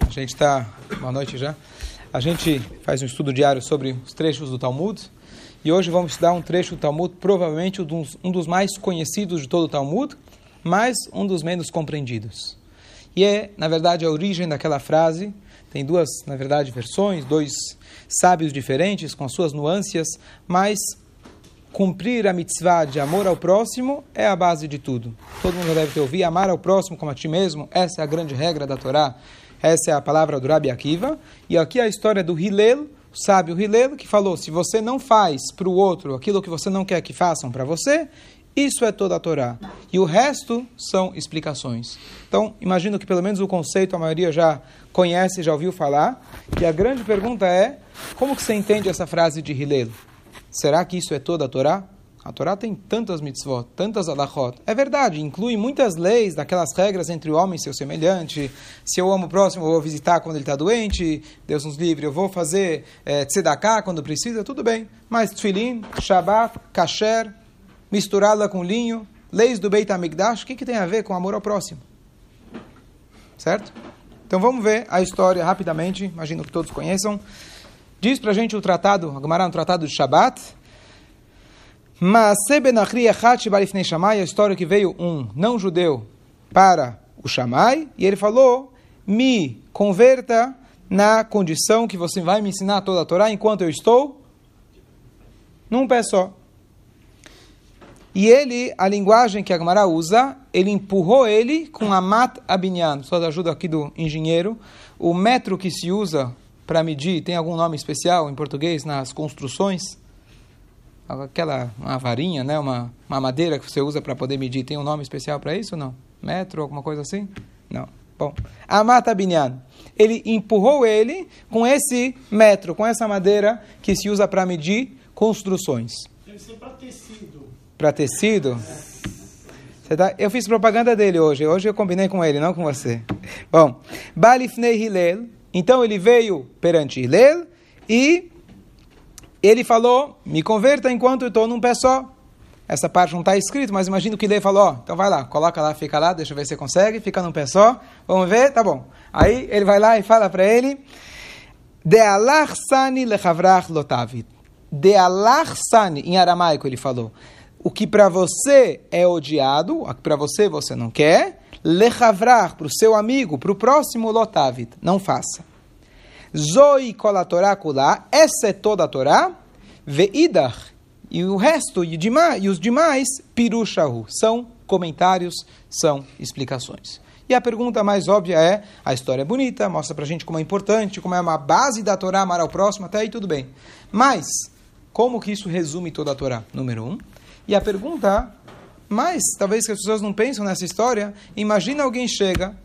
A gente está. Boa noite já. A gente faz um estudo diário sobre os trechos do Talmud. E hoje vamos estudar um trecho do Talmud, provavelmente um dos mais conhecidos de todo o Talmud, mas um dos menos compreendidos. E é, na verdade, a origem daquela frase. Tem duas, na verdade, versões, dois sábios diferentes, com as suas nuances, mas cumprir a mitzvah de amor ao próximo é a base de tudo. Todo mundo deve ter ouvido, amar ao próximo como a ti mesmo, essa é a grande regra da Torá, essa é a palavra do Rabi Akiva. E aqui a história do Hillel, o sábio Hillel, que falou, se você não faz para o outro aquilo que você não quer que façam para você, isso é toda a Torá. E o resto são explicações. Então, imagino que pelo menos o conceito a maioria já conhece, já ouviu falar. E a grande pergunta é, como que você entende essa frase de Hillel? Será que isso é toda a Torá? A Torá tem tantas mitzvot, tantas alachot. É verdade, inclui muitas leis, daquelas regras entre o homem e seu semelhante. Se eu amo o próximo, eu vou visitar quando ele está doente. Deus nos livre, eu vou fazer é, tzedakah quando precisa, tudo bem. Mas tefilin, shabat, kasher, misturá-la com linho, leis do Beit HaMikdash, o que, que tem a ver com amor ao próximo? Certo? Então vamos ver a história rapidamente, imagino que todos conheçam. Diz para a gente o tratado, a Gemara no tratado de Shabat, a história que veio um não-judeu para o Shammai, e ele falou, me converta na condição que você vai me ensinar toda a Torá enquanto eu estou num pé só. E ele, a linguagem que a Gemara usa, ele empurrou ele com a mat abinyan, só da ajuda aqui do engenheiro, o metro que se usa para medir, tem algum nome especial em português nas construções? Aquela uma varinha, né? uma, uma madeira que você usa para poder medir, tem um nome especial para isso ou não? Metro, alguma coisa assim? Não. Bom, Amata Binyan, ele empurrou ele com esse metro, com essa madeira que se usa para medir construções. Deve ser para tecido. Para tecido? Tá? Eu fiz propaganda dele hoje. Hoje eu combinei com ele, não com você. Bom, Balifnei Hillel, então ele veio perante Hillel e ele falou: Me converta enquanto eu estou num pé só. Essa parte não está escrito, mas imagino que Hillel falou: oh, Então vai lá, coloca lá, fica lá, deixa eu ver se você consegue, fica num pé só. Vamos ver, tá bom. Aí ele vai lá e fala para ele: De sani lechavrach lotavit. De sani, em aramaico ele falou. O que para você é odiado, o que para você você não quer, lechavrar, para o seu amigo, para o próximo, lotavit, não faça. Zoi kolatorá essa é toda a Torá, veidar, e o resto, e, e os demais, pirushahu, são comentários, são explicações. E a pergunta mais óbvia é, a história é bonita, mostra pra gente como é importante, como é uma base da Torá, amar ao próximo, até aí tudo bem. Mas, como que isso resume toda a Torá? Número um. E a pergunta mas, talvez que as pessoas não pensam nessa história, imagina alguém chega,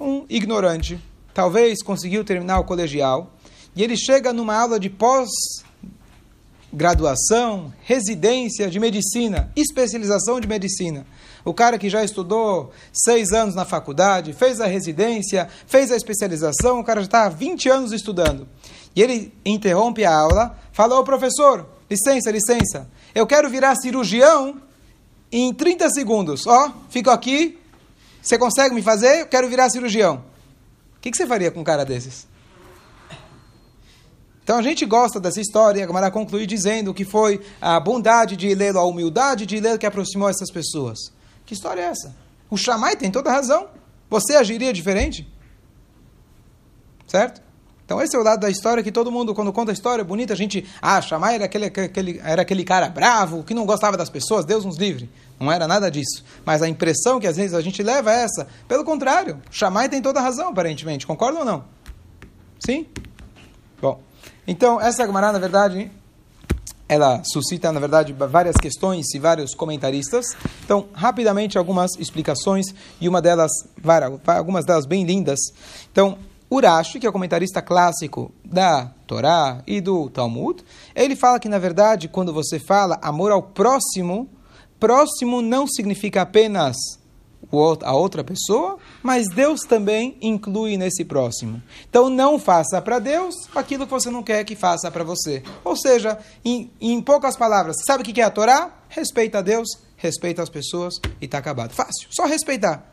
um ignorante, talvez conseguiu terminar o colegial, e ele chega numa aula de pós-graduação, residência de medicina, especialização de medicina. O cara que já estudou seis anos na faculdade, fez a residência, fez a especialização, o cara já está há 20 anos estudando. E ele interrompe a aula, fala, ô professor, licença, licença, eu quero virar cirurgião em 30 segundos. Ó, fico aqui. Você consegue me fazer? Eu quero virar cirurgião. O que, que você faria com um cara desses? Então a gente gosta dessa história, a Gamara conclui dizendo que foi a bondade de Ilelo, a humildade de Ilelo que aproximou essas pessoas. Que história é essa? O Shammai tem toda razão. Você agiria diferente? Certo? Então esse é o lado da história que todo mundo, quando conta a história bonita, a gente, ah, Shammai era aquele, aquele, era aquele cara bravo, que não gostava das pessoas, Deus nos livre. Não era nada disso. Mas a impressão que às vezes a gente leva é essa. Pelo contrário, Shammai tem toda a razão, aparentemente. Concorda ou não? Sim? Bom, então essa Gemara, na verdade, ela suscita, na verdade, várias questões e vários comentaristas. Então, rapidamente, algumas explicações e uma delas, algumas delas bem lindas. Então, Urashi, que é o comentarista clássico da Torá e do Talmud, ele fala que, na verdade, quando você fala amor ao próximo, próximo não significa apenas a outra pessoa, mas Deus também inclui nesse próximo. Então não faça para Deus aquilo que você não quer que faça para você. Ou seja, em, em poucas palavras, sabe o que é a Torá? Respeita a Deus, respeita as pessoas e está acabado. Fácil, só respeitar.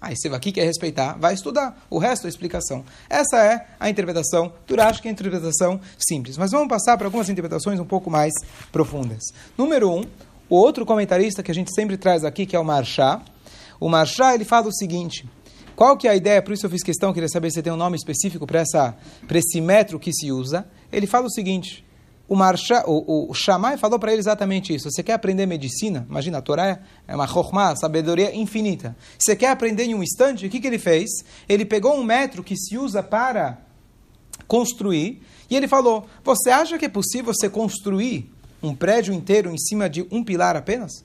Aí você aqui quer respeitar, vai estudar. O resto é explicação. Essa é a interpretação do Rashi, que é a interpretação simples. Mas vamos passar para algumas interpretações um pouco mais profundas. Número um, o outro comentarista que a gente sempre traz aqui, que é o Marchá. O Marchá, ele fala o seguinte... Qual que é a ideia? Por isso eu fiz questão, queria saber se tem um nome específico para esse metro que se usa. Ele fala o seguinte, o, Marsha, o, o Shammai falou para ele exatamente isso. Você quer aprender medicina? Imagina, a Torá é uma chokmah, sabedoria infinita. Você quer aprender em um instante? O que, que ele fez? Ele pegou um metro que se usa para construir e ele falou: Você acha que é possível você construir um prédio inteiro em cima de um pilar apenas?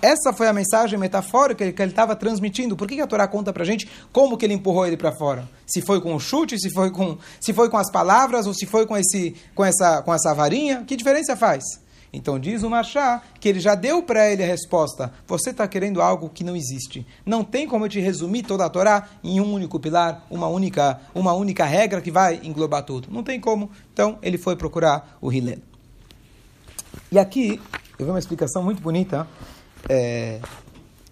Essa foi a mensagem metafórica que ele estava transmitindo. Por que, a Torá conta para gente como que ele empurrou ele para fora? Se foi com o chute, se foi com, se foi com as palavras ou se foi com, esse, com, essa, com essa varinha? Que diferença faz? Então diz o Marchá que ele já deu para ele a resposta. Você está querendo algo que não existe. Não tem como eu te resumir toda a Torá em um único pilar, uma única, uma única regra que vai englobar tudo. Não tem como. Então ele foi procurar o Hillel. E aqui eu vi uma explicação muito bonita é,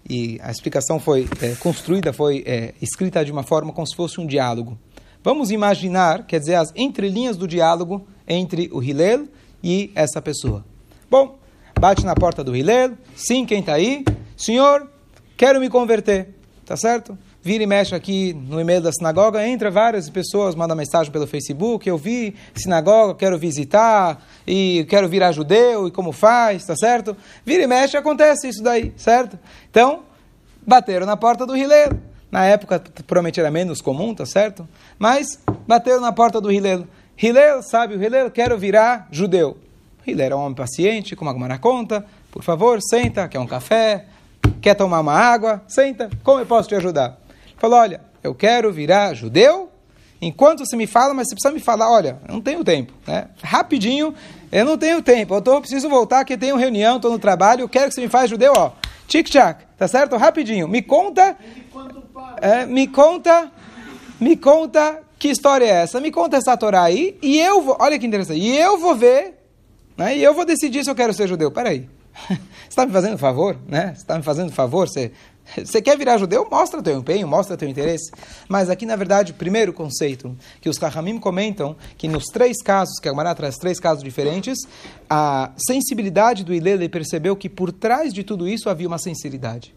e a explicação foi é, construída, foi é, escrita de uma forma como se fosse um diálogo. Vamos imaginar, quer dizer, as entrelinhas do diálogo entre o Hillel e essa pessoa. Bom, bate na porta do Hillel, sim, quem está aí? Senhor, quero me converter, tá certo? Vira e mexe aqui no e-mail da sinagoga, entra várias pessoas, manda mensagem pelo Facebook, eu vi sinagoga, quero visitar, e quero virar judeu, e como faz, tá certo? Vira e mexe, acontece isso daí, certo? Então, bateram na porta do Hilelo. Na época, provavelmente era menos comum, tá certo? Mas, bateram na porta do Hilelo. Hilelo, sabe o Hilelo? Quero virar judeu. Hilelo é um homem paciente, como a conta, por favor, senta, quer um café, quer tomar uma água, senta, como eu posso te ajudar? Falou, olha, eu quero virar judeu, enquanto você me fala, mas você precisa me falar, olha, eu não tenho tempo, né? Rapidinho, eu não tenho tempo, eu tô, preciso voltar, que tenho reunião, estou no trabalho, eu quero que você me faça judeu, ó, tic-tac, tá certo? Rapidinho, me conta, é, me conta, me conta que história é essa, me conta essa Torá aí, e eu vou, olha que interessante, e eu vou ver, né, e eu vou decidir se eu quero ser judeu, peraí. Você está me fazendo favor, né? Você está me fazendo favor? Você, você quer virar judeu? Mostra teu empenho, mostra teu interesse. Mas aqui, na verdade, primeiro conceito que os Kahamim comentam, que nos três casos, que a Gemara traz três casos diferentes, a sensibilidade do Ilele percebeu que por trás de tudo isso havia uma sinceridade.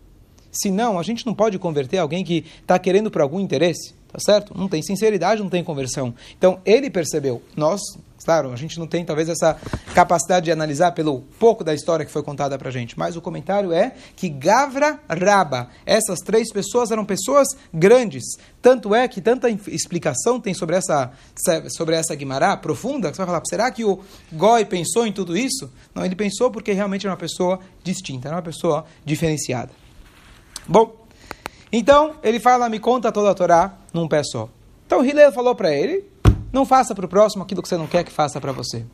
Senão, a gente não pode converter alguém que está querendo por algum interesse, tá certo? Não tem sinceridade, não tem conversão. Então, ele percebeu. Nós, Claro, a gente não tem talvez essa capacidade de analisar pelo pouco da história que foi contada para a gente, mas o comentário é que Gavra Raba, essas três pessoas eram pessoas grandes. Tanto é que tanta explicação tem sobre essa, sobre essa Guimará profunda, que você vai falar, será que o Goi pensou em tudo isso? Não, ele pensou porque realmente era uma pessoa distinta, era uma pessoa diferenciada. Bom, então ele fala, me conta toda a Torá num pé só. Então Hillel falou para ele, não faça para o próximo aquilo que você não quer que faça para você.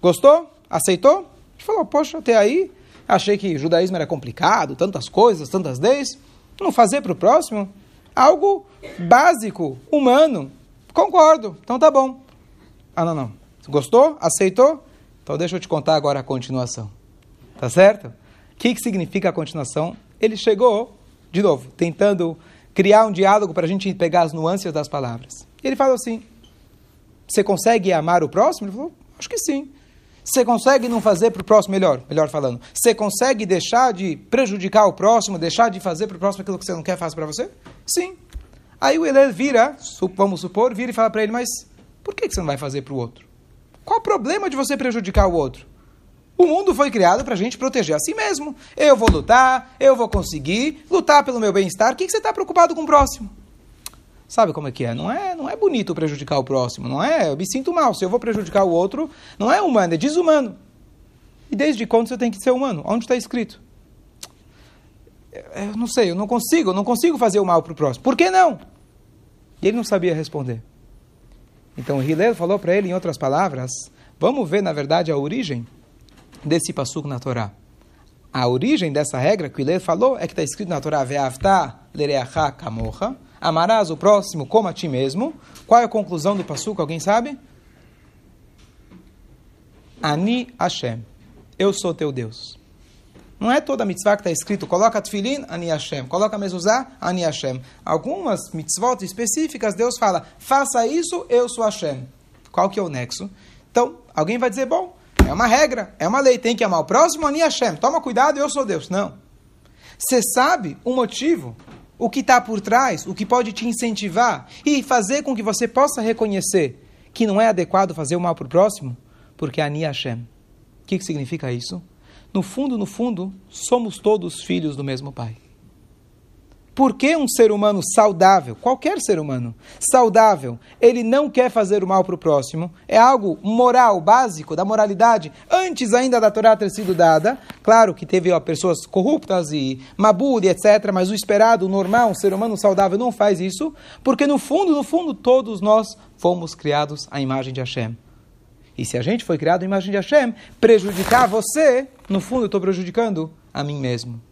Gostou? Aceitou? Ele falou, poxa, até aí achei que judaísmo era complicado, tantas coisas, tantas leis. Não fazer para o próximo? Algo básico, humano. Concordo, então tá bom. Ah, não, não. Gostou? Aceitou? Então deixa eu te contar agora a continuação. Tá certo? O que, que significa a continuação? Ele chegou, de novo, tentando criar um diálogo para a gente pegar as nuances das palavras. E ele falou assim: você consegue amar o próximo? Ele falou, acho que sim. Você consegue não fazer para o próximo melhor, melhor falando. Você consegue deixar de prejudicar o próximo, deixar de fazer para o próximo aquilo que você não quer fazer para você? Sim. Aí o Elel vira, vamos supor, vira e fala para ele, mas por que você não vai fazer para o outro? Qual o problema de você prejudicar o outro? O mundo foi criado para a gente proteger a si mesmo. Eu vou lutar, eu vou conseguir lutar pelo meu bem-estar. O que você está preocupado com o próximo? Sabe como é que é? Não é, não é bonito prejudicar o próximo, não é? Eu me sinto mal. Se eu vou prejudicar o outro, não é humano, é desumano. E desde quando você tem que ser humano? Onde está escrito? Eu não sei, eu não consigo, eu não consigo fazer o mal para o próximo. Por que não? E ele não sabia responder. Então Hillel falou para ele, em outras palavras, vamos ver, na verdade, a origem desse passuco na Torá. A origem dessa regra que o Hillel falou é que está escrito na Torá, Ve'avta lereacha kamocha, Amarás o próximo como a ti mesmo. Qual é a conclusão do Passuco? Alguém sabe? Ani Hashem. Eu sou teu Deus. Não é toda mitzvah que está escrito, coloca tefilin, ani Hashem, coloca mezuzá, ani Hashem. Algumas mitzvot específicas, Deus fala, faça isso, eu sou Hashem. Qual que é o nexo? Então, alguém vai dizer, bom, é uma regra, é uma lei, tem que amar o próximo, ani Hashem. Toma cuidado, eu sou Deus. Não. Você sabe o motivo, o que está por trás, o que pode te incentivar e fazer com que você possa reconhecer que não é adequado fazer o mal para o próximo, porque ani Hashem. O que, que significa isso? No fundo, no fundo, somos todos filhos do mesmo Pai. Por que um ser humano saudável, qualquer ser humano saudável, ele não quer fazer o mal para o próximo? É algo moral, básico, da moralidade, antes ainda da Torá ter sido dada. Claro que teve ó, pessoas corruptas e mabur e etc., mas o esperado, o normal, um ser humano saudável não faz isso, porque no fundo, no fundo, todos nós fomos criados à imagem de Hashem. E se a gente foi criado à imagem de Hashem, prejudicar você, no fundo eu estou prejudicando a mim mesmo.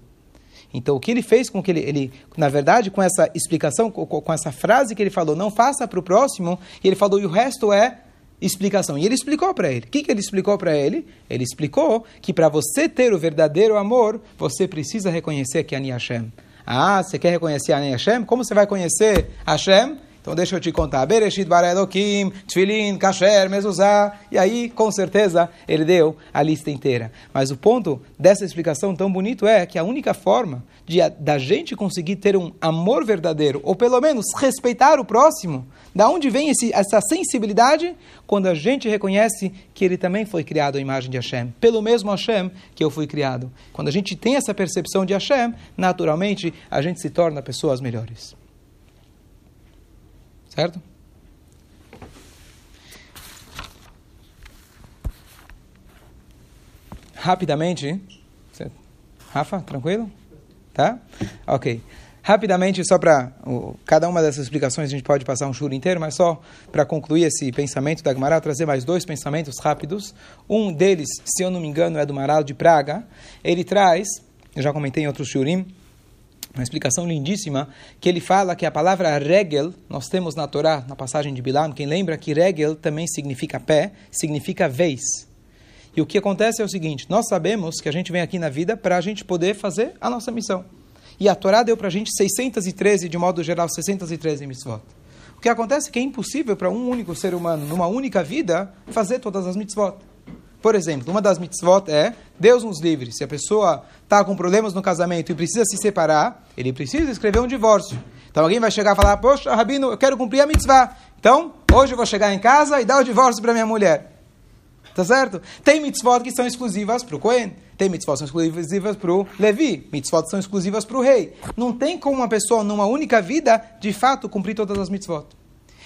Então, o que ele fez com que ele, ele na verdade, com essa explicação, com, com essa frase que ele falou, não faça para o próximo, e ele falou, e o resto é explicação. E ele explicou para ele. O que, que ele explicou para ele? Ele explicou que para você ter o verdadeiro amor, você precisa reconhecer que é Ani Hashem. Ah, você quer reconhecer Ani Hashem? Como você vai conhecer Hashem? Então deixa eu te contar. Bereshit bara Elohim, Tfilin, Kasher, Mezuzah. E aí, com certeza, ele deu a lista inteira. Mas o ponto dessa explicação tão bonito é que a única forma de da gente conseguir ter um amor verdadeiro, ou pelo menos respeitar o próximo, da onde vem esse, essa sensibilidade? Quando a gente reconhece que ele também foi criado à imagem de Hashem, pelo mesmo Hashem que eu fui criado. Quando a gente tem essa percepção de Hashem, naturalmente a gente se torna pessoas melhores. Certo? Rapidamente. Rafa, tranquilo? Tá? Ok. Rapidamente, só para cada uma dessas explicações, a gente pode passar um churro inteiro, mas só para concluir esse pensamento da Gemara, trazer mais dois pensamentos rápidos. Um deles, se eu não me engano, é do Maral de Praga. Ele traz, eu já comentei em outros shurim, uma explicação lindíssima, que ele fala que a palavra regel, nós temos na Torá, na passagem de Bilam, quem lembra que regel também significa pé, significa vez. E o que acontece é o seguinte, nós sabemos que a gente vem aqui na vida para a gente poder fazer a nossa missão. E a Torá deu para a gente 613, de modo geral, 613 mitzvot. O que acontece é que é impossível para um único ser humano, numa única vida, fazer todas as mitzvot. Por exemplo, uma das mitzvot é Deus nos livre. Se a pessoa está com problemas no casamento e precisa se separar, ele precisa escrever um divórcio. Então alguém vai chegar e falar: Poxa, Rabino, eu quero cumprir a mitzvah. Então, hoje eu vou chegar em casa e dar o divórcio para minha mulher. Tá certo? Tem mitzvot que são exclusivas para o Cohen. Tem mitzvot que são exclusivas para o Levi. Mitzvot que são exclusivas para o rei. Não tem como uma pessoa, numa única vida, de fato, cumprir todas as mitzvot.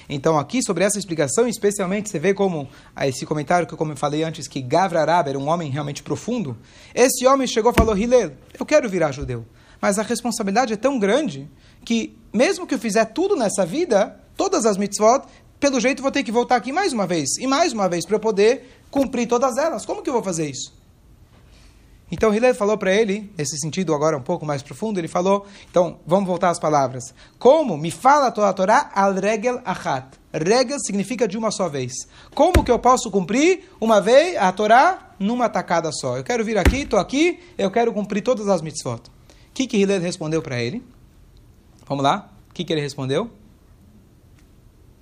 Então, aqui, sobre essa explicação, especialmente, você vê como ah, esse comentário que, eu falei antes, que Gavra Arab era um homem realmente profundo. Esse homem chegou e falou: Hillel, eu quero virar judeu. Mas a responsabilidade é tão grande que, mesmo que eu fizer tudo nessa vida, todas as mitzvot, pelo jeito vou ter que voltar aqui mais uma vez e mais uma vez para eu poder cumprir todas elas. Como que eu vou fazer isso? Então Hillel falou para ele, nesse sentido agora um pouco mais profundo, ele falou, então vamos voltar às palavras. Como me fala a Torá al regel achat. Regel significa de uma só vez. Como que eu posso cumprir uma vez a Torá numa tacada só? Eu quero vir aqui, estou aqui, eu quero cumprir todas as mitzvot. O que que Hillel respondeu para ele? Vamos lá? O que que ele respondeu?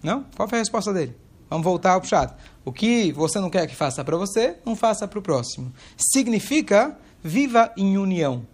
Não? Qual foi a resposta dele? Vamos voltar ao chat. O que você não quer que faça para você, não faça para o próximo. Significa viva em união.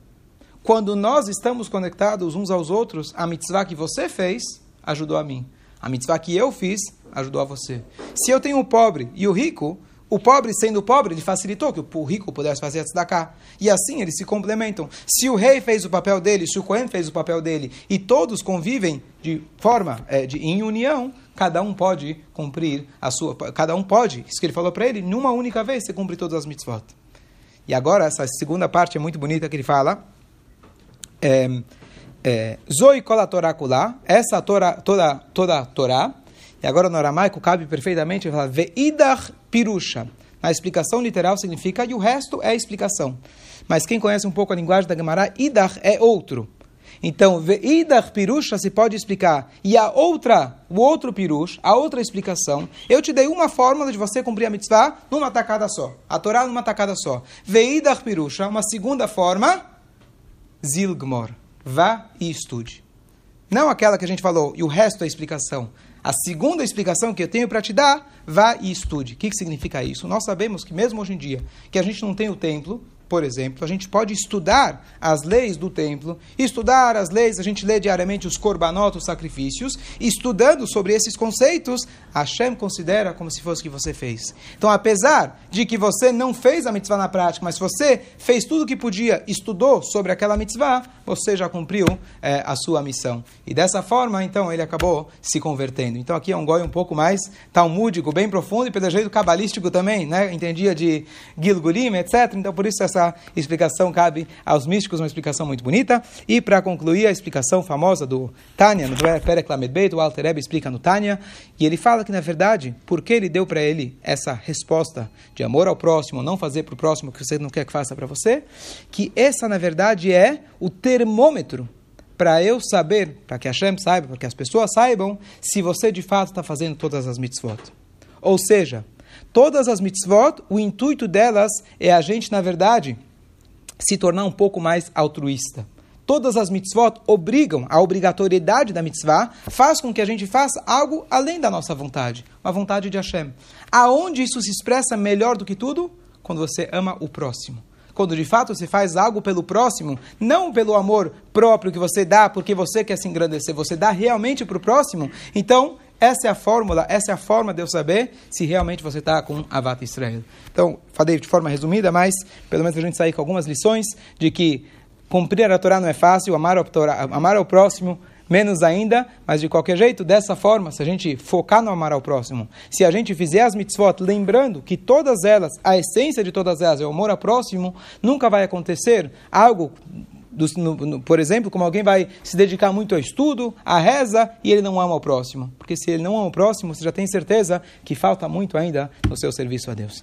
Quando nós estamos conectados uns aos outros, a mitzvah que você fez ajudou a mim. A mitzvah que eu fiz ajudou a você. Se eu tenho o pobre e o rico, o pobre sendo pobre, ele facilitou que o rico pudesse fazer a tzedakah. E assim eles se complementam. Se o rei fez o papel dele, se o Cohen fez o papel dele, e todos convivem de forma, é, de, em união, cada um pode cumprir a sua... Cada um pode, isso que ele falou para ele, numa única vez você cumpre todas as mitzvot. E agora, essa segunda parte é muito bonita que ele fala. É, é, Zoi essa toda, toda a Torá, e agora no aramaico cabe perfeitamente, ele fala Veidach pirusha. Na explicação literal significa, e o resto é explicação. Mas quem conhece um pouco a linguagem da Gemara, Idach é outro. Então, Veidach Pirusha se pode explicar. E a outra, o outro Pirush, a outra explicação, eu te dei uma fórmula de você cumprir a mitzvah numa tacada só. A Torá numa tacada só. Veidach Pirusha, uma segunda forma, Zilgmor. Vá e estude. Não aquela que a gente falou, e o resto é explicação. A segunda explicação que eu tenho para te dar, vá e estude. O que, que significa isso? Nós sabemos que mesmo hoje em dia, que a gente não tem o templo, por exemplo, a gente pode estudar as leis do templo, estudar as leis, a gente lê diariamente os korbanot, os sacrifícios, estudando sobre esses conceitos, Hashem considera como se fosse o que você fez. Então, apesar de que você não fez a mitzvah na prática, mas você fez tudo o que podia, estudou sobre aquela mitzvah, você já cumpriu é, a sua missão. E dessa forma, então, ele acabou se convertendo. Então, aqui é um goi um pouco mais talmúdico, bem profundo, e pelo jeito cabalístico também, né? Entendia de Gilgulim, etc. Então, por isso, essa essa explicação cabe aos místicos, uma explicação muito bonita. E para concluir, a explicação famosa do Tânia, no Perek Lamed Beit, o Alter Rebbe explica no Tânia, e ele fala que, na verdade, porque ele deu para ele essa resposta de amor ao próximo, não fazer para o próximo o que você não quer que faça para você, que essa, na verdade, é o termômetro para eu saber, para que a Hashem saiba, para que as pessoas saibam, se você de fato está fazendo todas as mitzvot. Ou seja, Todas as mitzvot, o intuito delas é a gente, na verdade, se tornar um pouco mais altruísta. Todas as mitzvot obrigam, a obrigatoriedade da mitzvah faz com que a gente faça algo além da nossa vontade, uma vontade de Hashem. Aonde isso se expressa melhor do que tudo? Quando você ama o próximo quando de fato você faz algo pelo próximo, não pelo amor próprio que você dá porque você quer se engrandecer, você dá realmente para o próximo, então essa é a fórmula, essa é a forma de eu saber se realmente você está com Avat Israel. Então, falei de forma resumida, mas pelo menos a gente sair com algumas lições de que cumprir a Torá não é fácil, amar ao, Torá, amar ao próximo menos ainda, mas de qualquer jeito, dessa forma, se a gente focar no amar ao próximo, se a gente fizer as mitzvot lembrando que todas elas, a essência de todas elas é o amor ao próximo, nunca vai acontecer algo no, no, por exemplo, como alguém vai se dedicar muito ao estudo, à reza, e ele não ama o próximo. Porque se ele não ama o próximo, você já tem certeza que falta muito ainda no seu serviço a Deus.